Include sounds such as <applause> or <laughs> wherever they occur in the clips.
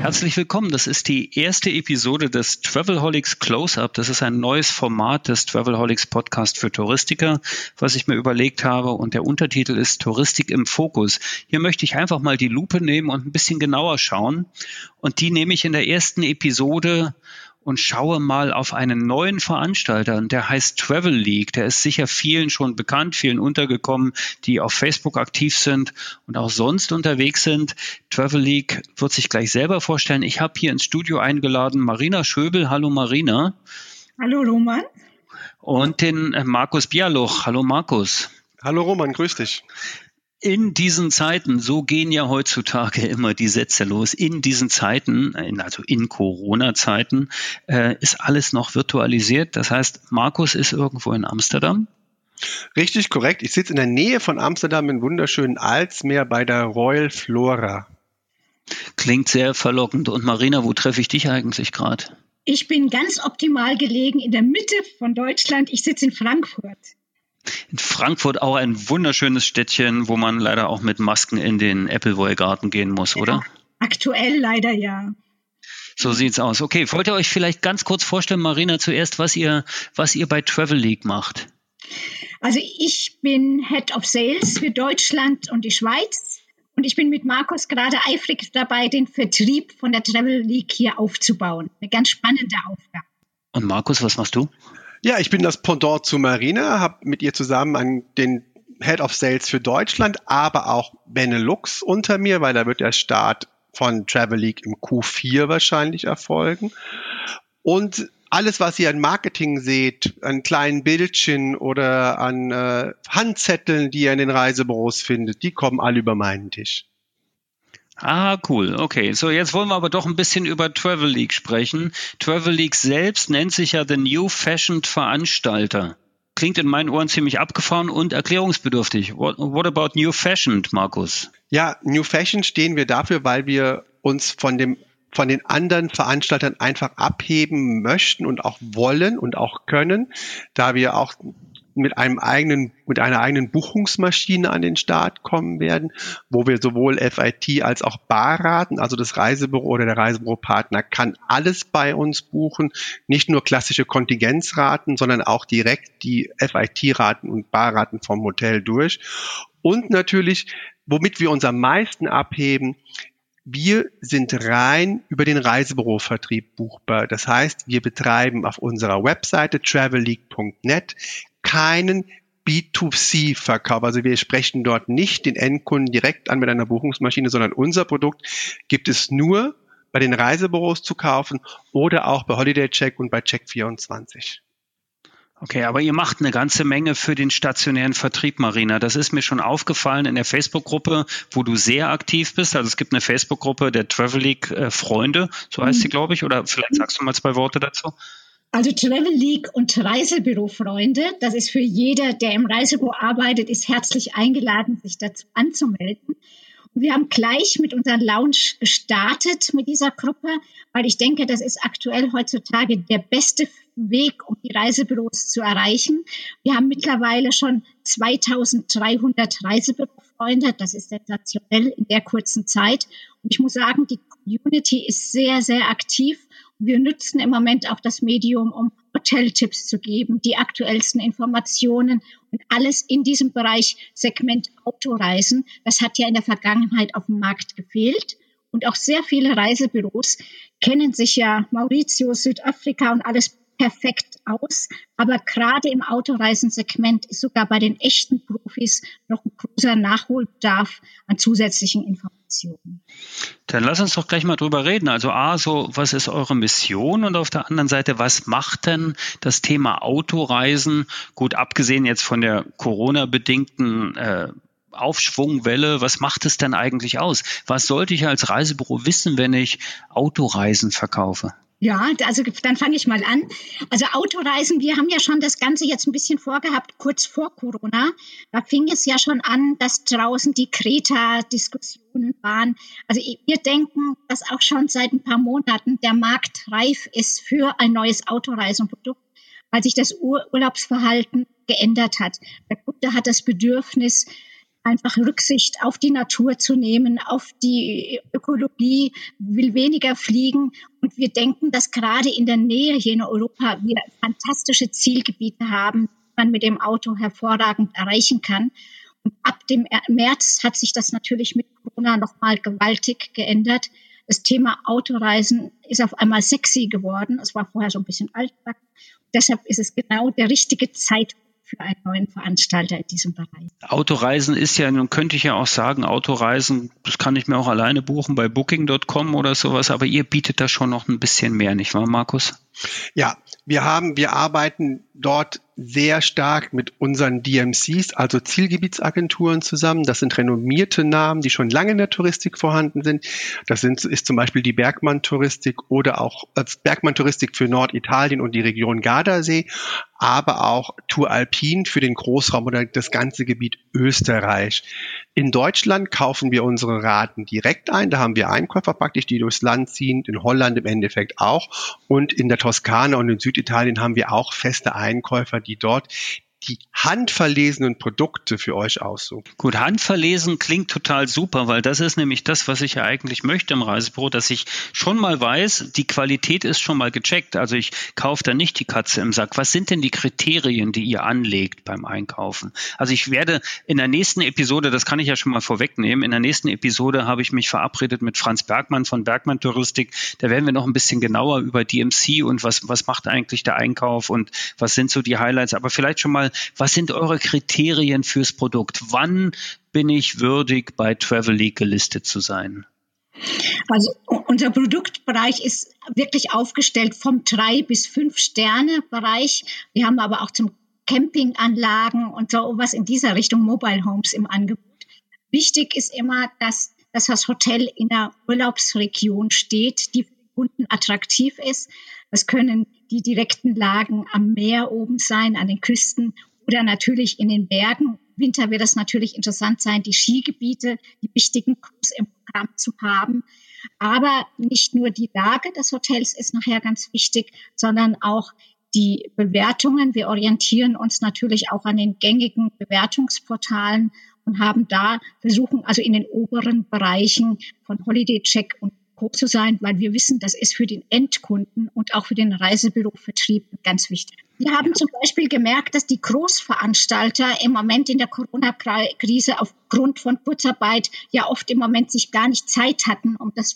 Herzlich willkommen. Das ist die erste Episode des Travelholics Close-Up. Das ist ein neues Format des Travelholics Podcast für Touristiker, was ich mir überlegt habe. Und der Untertitel ist Touristik im Fokus. Hier möchte ich einfach mal die Lupe nehmen und ein bisschen genauer schauen. Und die nehme ich in der ersten Episode und schaue mal auf einen neuen Veranstalter, der heißt Travel League. Der ist sicher vielen schon bekannt, vielen untergekommen, die auf Facebook aktiv sind und auch sonst unterwegs sind. Travel League wird sich gleich selber vorstellen. Ich habe hier ins Studio eingeladen Marina Schöbel. Hallo Marina. Hallo Roman. Und den äh, Markus Bialoch. Hallo Markus. Hallo Roman, grüß dich in diesen Zeiten, so gehen ja heutzutage <laughs> immer die Sätze los, in diesen Zeiten, also in Corona-Zeiten, äh, ist alles noch virtualisiert. Das heißt, Markus ist irgendwo in Amsterdam. Richtig, korrekt. Ich sitze in der Nähe von Amsterdam im wunderschönen Alsmeer bei der Royal Flora. Klingt sehr verlockend. Und Marina, wo treffe ich dich eigentlich gerade? Ich bin ganz optimal gelegen in der Mitte von Deutschland. Ich sitze in Frankfurt. In Frankfurt auch ein wunderschönes Städtchen, wo man leider auch mit Masken in den Appleboy Garten gehen muss, ja, oder? Aktuell leider ja. So sieht's aus. Okay, wollt ihr euch vielleicht ganz kurz vorstellen, Marina, zuerst, was ihr, was ihr bei Travel League macht? Also ich bin Head of Sales für Deutschland und die Schweiz und ich bin mit Markus gerade eifrig dabei, den Vertrieb von der Travel League hier aufzubauen. Eine ganz spannende Aufgabe. Und Markus, was machst du? Ja, ich bin das Pendant zu Marina, habe mit ihr zusammen an den Head of Sales für Deutschland, aber auch Benelux unter mir, weil da wird der Start von Travel League im Q4 wahrscheinlich erfolgen. Und alles, was ihr an Marketing seht, an kleinen Bildchen oder an äh, Handzetteln, die ihr in den Reisebüros findet, die kommen alle über meinen Tisch. Ah, cool. Okay, so jetzt wollen wir aber doch ein bisschen über Travel League sprechen. Travel League selbst nennt sich ja The New Fashioned Veranstalter. Klingt in meinen Ohren ziemlich abgefahren und erklärungsbedürftig. What, what about New Fashioned, Markus? Ja, New Fashion stehen wir dafür, weil wir uns von dem von den anderen Veranstaltern einfach abheben möchten und auch wollen und auch können, da wir auch mit einem eigenen, mit einer eigenen Buchungsmaschine an den Start kommen werden, wo wir sowohl FIT als auch Barraten, also das Reisebüro oder der Reisebüropartner kann alles bei uns buchen, nicht nur klassische Kontingenzraten, sondern auch direkt die FIT-Raten und Barraten vom Hotel durch. Und natürlich, womit wir uns am meisten abheben, wir sind rein über den Reisebürovertrieb buchbar. Das heißt, wir betreiben auf unserer Webseite travelleague.net keinen B2C-Verkauf. Also wir sprechen dort nicht den Endkunden direkt an mit einer Buchungsmaschine, sondern unser Produkt gibt es nur bei den Reisebüros zu kaufen oder auch bei Holiday Check und bei Check24. Okay, aber ihr macht eine ganze Menge für den stationären Vertrieb, Marina. Das ist mir schon aufgefallen in der Facebook-Gruppe, wo du sehr aktiv bist. Also es gibt eine Facebook-Gruppe der Travel League äh, Freunde, so heißt mhm. sie, glaube ich. Oder vielleicht sagst du mal zwei Worte dazu. Also Travel League und Reisebürofreunde, das ist für jeder, der im Reisebüro arbeitet, ist herzlich eingeladen, sich dazu anzumelden. Und wir haben gleich mit unserem Lounge gestartet mit dieser Gruppe, weil ich denke, das ist aktuell heutzutage der beste Weg, um die Reisebüros zu erreichen. Wir haben mittlerweile schon 2300 Reisebürofreunde. Das ist sensationell in der kurzen Zeit. Und ich muss sagen, die Community ist sehr, sehr aktiv wir nutzen im Moment auch das Medium, um Hoteltipps zu geben, die aktuellsten Informationen und alles in diesem Bereich Segment Autoreisen. Das hat ja in der Vergangenheit auf dem Markt gefehlt. Und auch sehr viele Reisebüros kennen sich ja Mauritius, Südafrika und alles perfekt aus. Aber gerade im Autoreisensegment ist sogar bei den echten Profis noch ein großer Nachholbedarf an zusätzlichen Informationen. Dann lass uns doch gleich mal drüber reden. Also A, so, was ist eure Mission? Und auf der anderen Seite, was macht denn das Thema Autoreisen, gut abgesehen jetzt von der Corona-bedingten äh, Aufschwungwelle, was macht es denn eigentlich aus? Was sollte ich als Reisebüro wissen, wenn ich Autoreisen verkaufe? Ja, also dann fange ich mal an. Also Autoreisen, wir haben ja schon das Ganze jetzt ein bisschen vorgehabt, kurz vor Corona. Da fing es ja schon an, dass draußen die Kreta-Diskussionen waren. Also wir denken, dass auch schon seit ein paar Monaten der Markt reif ist für ein neues Autoreisenprodukt, weil sich das Ur Urlaubsverhalten geändert hat. Der Kunde hat das Bedürfnis, einfach Rücksicht auf die Natur zu nehmen, auf die Ökologie, will weniger fliegen. Und wir denken, dass gerade in der Nähe hier in Europa wir fantastische Zielgebiete haben, die man mit dem Auto hervorragend erreichen kann. Und ab dem März hat sich das natürlich mit Corona nochmal gewaltig geändert. Das Thema Autoreisen ist auf einmal sexy geworden. Es war vorher so ein bisschen altbacken. Deshalb ist es genau der richtige Zeitpunkt für einen neuen Veranstalter in diesem Bereich. Autoreisen ist ja, nun könnte ich ja auch sagen, Autoreisen, das kann ich mir auch alleine buchen bei booking.com oder sowas, aber ihr bietet da schon noch ein bisschen mehr, nicht wahr, Markus? Ja, wir haben, wir arbeiten dort sehr stark mit unseren DMCs, also Zielgebietsagenturen zusammen. Das sind renommierte Namen, die schon lange in der Touristik vorhanden sind. Das sind, ist zum Beispiel die Bergmann-Touristik oder auch äh, Bergmann-Touristik für Norditalien und die Region Gardasee, aber auch Tour Alpin für den Großraum oder das ganze Gebiet Österreich. In Deutschland kaufen wir unsere Raten direkt ein. Da haben wir Einkäufer praktisch, die durchs Land ziehen. In Holland im Endeffekt auch. Und in der Toskana und in Süditalien haben wir auch feste Einkäufer, die dort die handverlesenen Produkte für euch aussuchen. Gut, handverlesen klingt total super, weil das ist nämlich das, was ich ja eigentlich möchte im Reisebüro, dass ich schon mal weiß, die Qualität ist schon mal gecheckt. Also ich kaufe da nicht die Katze im Sack. Was sind denn die Kriterien, die ihr anlegt beim Einkaufen? Also ich werde in der nächsten Episode, das kann ich ja schon mal vorwegnehmen, in der nächsten Episode habe ich mich verabredet mit Franz Bergmann von Bergmann Touristik. Da werden wir noch ein bisschen genauer über DMC und was, was macht eigentlich der Einkauf und was sind so die Highlights. Aber vielleicht schon mal was sind eure Kriterien fürs Produkt? Wann bin ich würdig, bei Travel League gelistet zu sein? Also unser Produktbereich ist wirklich aufgestellt vom drei bis fünf Sterne Bereich. Wir haben aber auch zum Campinganlagen und so was in dieser Richtung Mobile Homes im Angebot. Wichtig ist immer, dass, dass das Hotel in einer Urlaubsregion steht, die für Kunden attraktiv ist. Das können die direkten Lagen am Meer oben sein, an den Küsten oder natürlich in den Bergen. Winter wird es natürlich interessant sein, die Skigebiete, die wichtigen Crews im Programm zu haben. Aber nicht nur die Lage des Hotels ist nachher ganz wichtig, sondern auch die Bewertungen. Wir orientieren uns natürlich auch an den gängigen Bewertungsportalen und haben da versuchen, also in den oberen Bereichen von Holiday Check und grob zu sein, weil wir wissen, das ist für den Endkunden und auch für den Reisebürovertrieb ganz wichtig. Wir haben zum Beispiel gemerkt, dass die Großveranstalter im Moment in der Corona-Krise aufgrund von Kurzarbeit ja oft im Moment sich gar nicht Zeit hatten, um das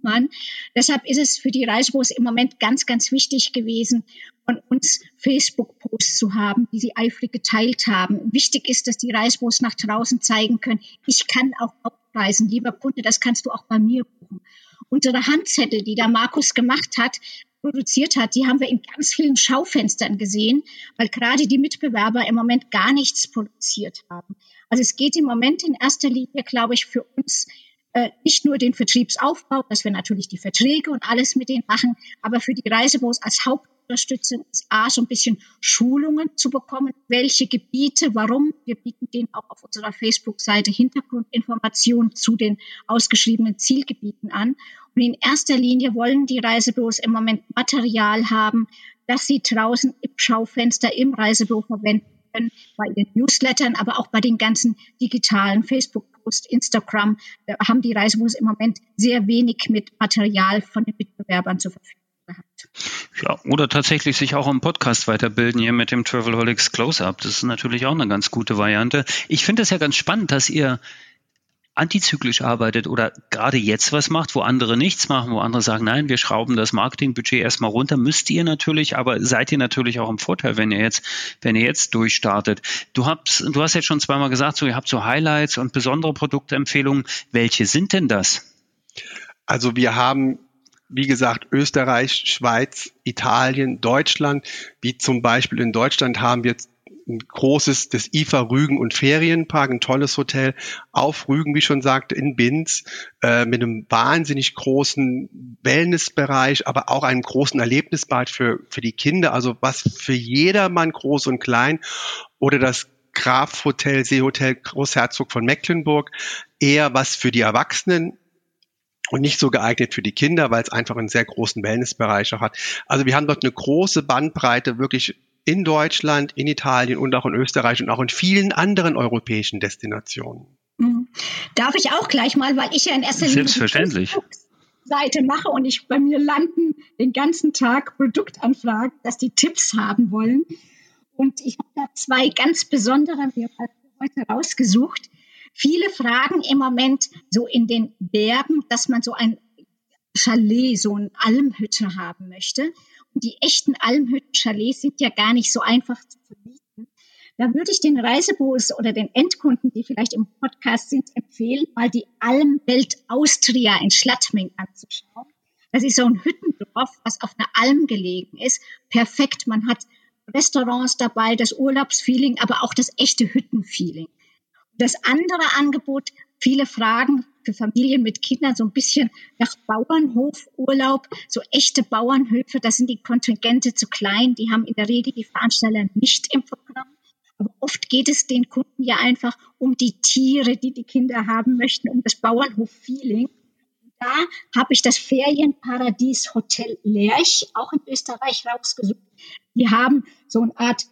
kümmern. Deshalb ist es für die Reisebüros im Moment ganz, ganz wichtig gewesen, von uns Facebook-Posts zu haben, die sie eifrig geteilt haben. Wichtig ist, dass die Reisebüros nach draußen zeigen können, ich kann auch reisen. Lieber Kunde, das kannst du auch bei mir buchen. Unsere Handzettel, die da Markus gemacht hat, produziert hat, die haben wir in ganz vielen Schaufenstern gesehen, weil gerade die Mitbewerber im Moment gar nichts produziert haben. Also es geht im Moment in erster Linie, glaube ich, für uns nicht nur den Vertriebsaufbau, dass wir natürlich die Verträge und alles mit denen machen, aber für die Reisebüros als Hauptunterstützung ist A, so ein bisschen Schulungen zu bekommen, welche Gebiete, warum. Wir bieten denen auch auf unserer Facebook-Seite Hintergrundinformationen zu den ausgeschriebenen Zielgebieten an. Und in erster Linie wollen die Reisebüros im Moment Material haben, das sie draußen im Schaufenster im Reisebüro verwenden können, bei ihren Newslettern, aber auch bei den ganzen digitalen Facebook-Posts, Instagram, haben die Reisebüros im Moment sehr wenig mit Material von den Mitbewerbern zur Verfügung. Ja, oder tatsächlich sich auch im Podcast weiterbilden hier mit dem Travelholics Close-Up. Das ist natürlich auch eine ganz gute Variante. Ich finde es ja ganz spannend, dass ihr antizyklisch arbeitet oder gerade jetzt was macht, wo andere nichts machen, wo andere sagen, nein, wir schrauben das Marketingbudget erstmal runter, müsst ihr natürlich, aber seid ihr natürlich auch im Vorteil, wenn ihr jetzt, wenn ihr jetzt durchstartet. Du hast, du hast jetzt schon zweimal gesagt, so, ihr habt so Highlights und besondere Produktempfehlungen. Welche sind denn das? Also wir haben wie gesagt, Österreich, Schweiz, Italien, Deutschland. Wie zum Beispiel in Deutschland haben wir ein großes, das IFA Rügen und Ferienpark, ein tolles Hotel auf Rügen, wie schon sagte, in Binz, äh, mit einem wahnsinnig großen Wellnessbereich, aber auch einem großen Erlebnisbad für, für die Kinder, also was für jedermann groß und klein. Oder das Graf Hotel, Seehotel Großherzog von Mecklenburg, eher was für die Erwachsenen, und nicht so geeignet für die Kinder, weil es einfach einen sehr großen Wellnessbereich auch hat. Also wir haben dort eine große Bandbreite wirklich in Deutschland, in Italien und auch in Österreich und auch in vielen anderen europäischen Destinationen. Mhm. Darf ich auch gleich mal, weil ich ja in erster Linie Selbstverständlich. Seite mache und ich bei mir landen den ganzen Tag Produktanfragen, dass die Tipps haben wollen. Und ich habe da zwei ganz besondere mir heute rausgesucht. Viele fragen im Moment so in den Bergen, dass man so ein Chalet, so eine Almhütte haben möchte. Die echten Almhütten-Chalets sind ja gar nicht so einfach zu vermieten. Da würde ich den Reisebüros oder den Endkunden, die vielleicht im Podcast sind, empfehlen, mal die Almwelt Austria in Schladming anzuschauen. Das ist so ein Hüttendorf, was auf einer Alm gelegen ist. Perfekt. Man hat Restaurants dabei, das Urlaubsfeeling, aber auch das echte Hüttenfeeling. Das andere Angebot, viele Fragen für Familien mit Kindern so ein bisschen nach Bauernhofurlaub, so echte Bauernhöfe, da sind die Kontingente zu klein, die haben in der Regel die Veranstalter nicht im Programm. Aber oft geht es den Kunden ja einfach um die Tiere, die die Kinder haben möchten, um das Bauernhof-Feeling. Da habe ich das Ferienparadies Hotel Lerch, auch in Österreich, rausgesucht. Die haben so eine Art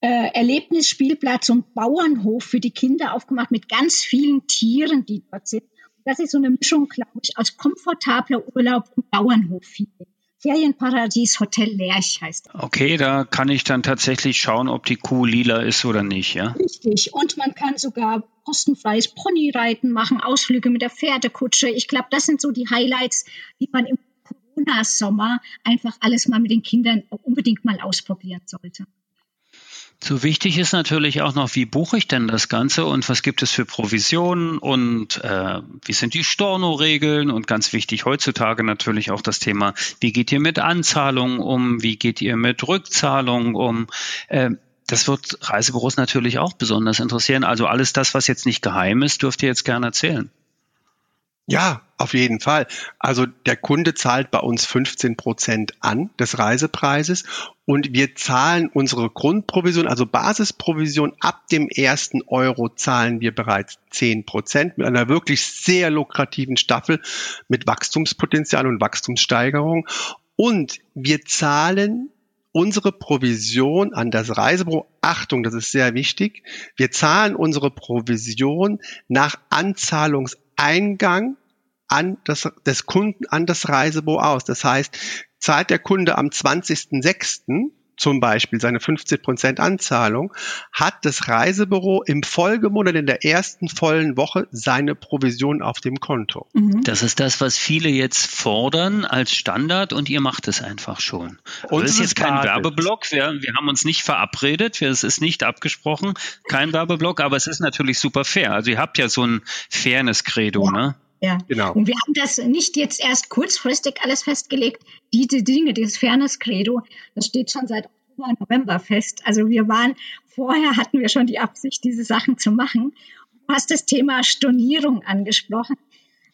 äh, Erlebnisspielplatz und Bauernhof für die Kinder aufgemacht mit ganz vielen Tieren, die dort sind. Das ist so eine Mischung, glaube ich, aus komfortabler Urlaub und Bauernhof. Ferienparadies Hotel Lerch heißt das. Okay, da kann ich dann tatsächlich schauen, ob die Kuh lila ist oder nicht, ja? Richtig. Und man kann sogar kostenfreies Ponyreiten machen, Ausflüge mit der Pferdekutsche. Ich glaube, das sind so die Highlights, die man im Corona-Sommer einfach alles mal mit den Kindern unbedingt mal ausprobieren sollte. So wichtig ist natürlich auch noch, wie buche ich denn das Ganze und was gibt es für Provisionen und äh, wie sind die Storno-Regeln und ganz wichtig heutzutage natürlich auch das Thema, wie geht ihr mit Anzahlungen um, wie geht ihr mit Rückzahlungen um. Äh, das wird Reisebüros natürlich auch besonders interessieren. Also alles das, was jetzt nicht geheim ist, dürft ihr jetzt gerne erzählen. Ja, auf jeden Fall. Also der Kunde zahlt bei uns 15 Prozent an des Reisepreises und wir zahlen unsere Grundprovision, also Basisprovision ab dem ersten Euro zahlen wir bereits 10 Prozent mit einer wirklich sehr lukrativen Staffel mit Wachstumspotenzial und Wachstumssteigerung. Und wir zahlen unsere Provision an das Reisebüro, Achtung, das ist sehr wichtig, wir zahlen unsere Provision nach Anzahlungseingang an das, des Kunden an das Reisebüro aus. Das heißt, zahlt der Kunde am 20.06 zum Beispiel seine 50 Prozent Anzahlung, hat das Reisebüro im Folgemonat in der ersten vollen Woche seine Provision auf dem Konto. Mhm. Das ist das, was viele jetzt fordern als Standard und ihr macht es einfach schon. Und das ist jetzt kein Werbeblock. Wir, wir haben uns nicht verabredet. Es ist nicht abgesprochen. Kein Werbeblock, aber es ist natürlich super fair. Also ihr habt ja so ein Fairness-Credo, ja. ne? Ja, genau. Und wir haben das nicht jetzt erst kurzfristig alles festgelegt. Diese Dinge, dieses Fairness-Credo, das steht schon seit Oktober, November fest. Also wir waren, vorher hatten wir schon die Absicht, diese Sachen zu machen. Du hast das Thema Stornierung angesprochen.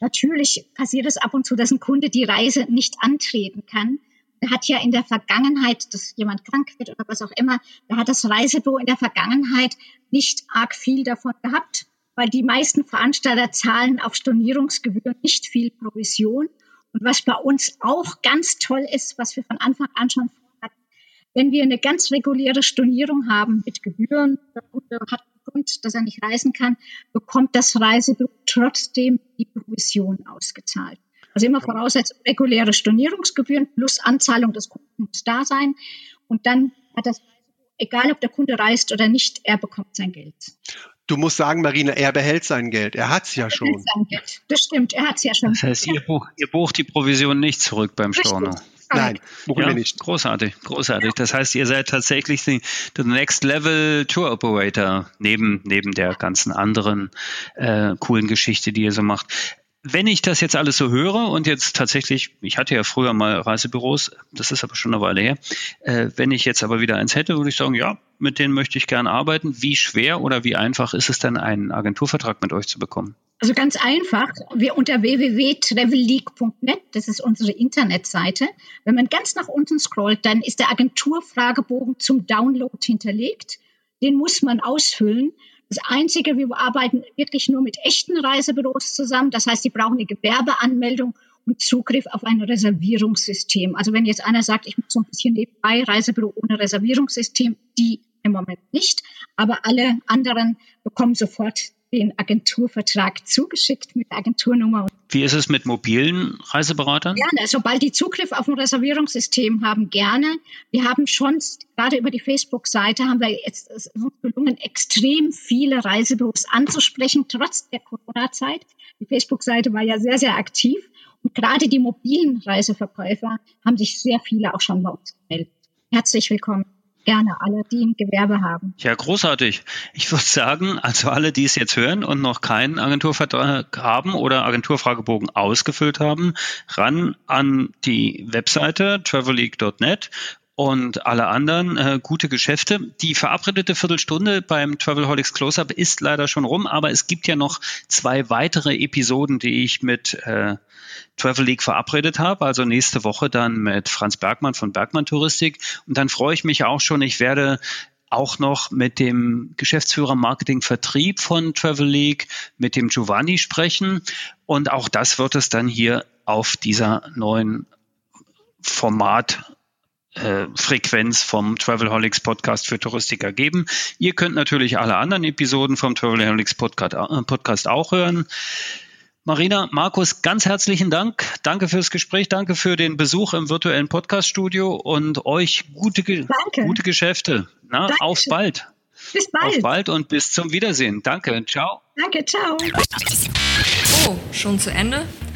Natürlich passiert es ab und zu, dass ein Kunde die Reise nicht antreten kann. Er hat ja in der Vergangenheit, dass jemand krank wird oder was auch immer, da hat das Reisebüro in der Vergangenheit nicht arg viel davon gehabt weil die meisten Veranstalter zahlen auf Stornierungsgebühren nicht viel Provision. Und was bei uns auch ganz toll ist, was wir von Anfang an schon hatten, wenn wir eine ganz reguläre Stornierung haben mit Gebühren, der Kunde hat einen Grund, dass er nicht reisen kann, bekommt das Reisebüro trotzdem die Provision ausgezahlt. Also immer voraussetzen, reguläre Stornierungsgebühren plus Anzahlung des Kunden muss da sein. Und dann hat das egal ob der Kunde reist oder nicht, er bekommt sein Geld. Du musst sagen, Marina, er behält sein Geld. Er hat es ja er schon. Das stimmt, er hat es ja schon. Das heißt, ihr, buch, ihr bucht die Provision nicht zurück beim Storno. Nein, buchen ja, wir nicht. Großartig, großartig. Das heißt, ihr seid tatsächlich der Next Level Tour Operator neben, neben der ganzen anderen äh, coolen Geschichte, die ihr so macht. Wenn ich das jetzt alles so höre und jetzt tatsächlich, ich hatte ja früher mal Reisebüros, das ist aber schon eine Weile her, äh, wenn ich jetzt aber wieder eins hätte, würde ich sagen, ja, mit denen möchte ich gerne arbeiten. Wie schwer oder wie einfach ist es denn, einen Agenturvertrag mit euch zu bekommen? Also ganz einfach, wir unter www.travelleague.net, das ist unsere Internetseite. Wenn man ganz nach unten scrollt, dann ist der Agenturfragebogen zum Download hinterlegt. Den muss man ausfüllen. Das Einzige, wir arbeiten wirklich nur mit echten Reisebüros zusammen. Das heißt, die brauchen eine Gewerbeanmeldung und Zugriff auf ein Reservierungssystem. Also wenn jetzt einer sagt, ich muss so ein bisschen nebenbei Reisebüro ohne Reservierungssystem, die im Moment nicht. Aber alle anderen bekommen sofort den Agenturvertrag zugeschickt mit der Agenturnummer. Wie ist es mit mobilen Reiseberatern? Gerne, sobald die Zugriff auf ein Reservierungssystem haben, gerne. Wir haben schon, gerade über die Facebook-Seite, haben wir jetzt es uns gelungen, extrem viele Reisebüros anzusprechen, trotz der Corona-Zeit. Die Facebook-Seite war ja sehr, sehr aktiv. Und gerade die mobilen Reiseverkäufer haben sich sehr viele auch schon bei uns gemeldet. Herzlich willkommen gerne alle, die ein Gewerbe haben. Ja, großartig. Ich würde sagen, also alle, die es jetzt hören und noch keinen Agenturvertrag haben oder Agenturfragebogen ausgefüllt haben, ran an die Webseite travelleague.net und alle anderen äh, gute Geschäfte. Die verabredete Viertelstunde beim Travelholics Close-Up ist leider schon rum, aber es gibt ja noch zwei weitere Episoden, die ich mit äh, Travel League verabredet habe. Also nächste Woche dann mit Franz Bergmann von Bergmann Touristik. Und dann freue ich mich auch schon. Ich werde auch noch mit dem Geschäftsführer Marketing Vertrieb von Travel League, mit dem Giovanni sprechen. Und auch das wird es dann hier auf dieser neuen Format äh, Frequenz vom Travelholics Podcast für Touristiker geben. Ihr könnt natürlich alle anderen Episoden vom Travelholics Podcast, äh, Podcast auch hören. Marina, Markus, ganz herzlichen Dank. Danke fürs Gespräch, danke für den Besuch im virtuellen Podcaststudio und euch gute, gute Geschäfte. Na, auf bald. Bis bald. Auf bald und bis zum Wiedersehen. Danke, ciao. Danke, ciao. Oh, schon zu Ende?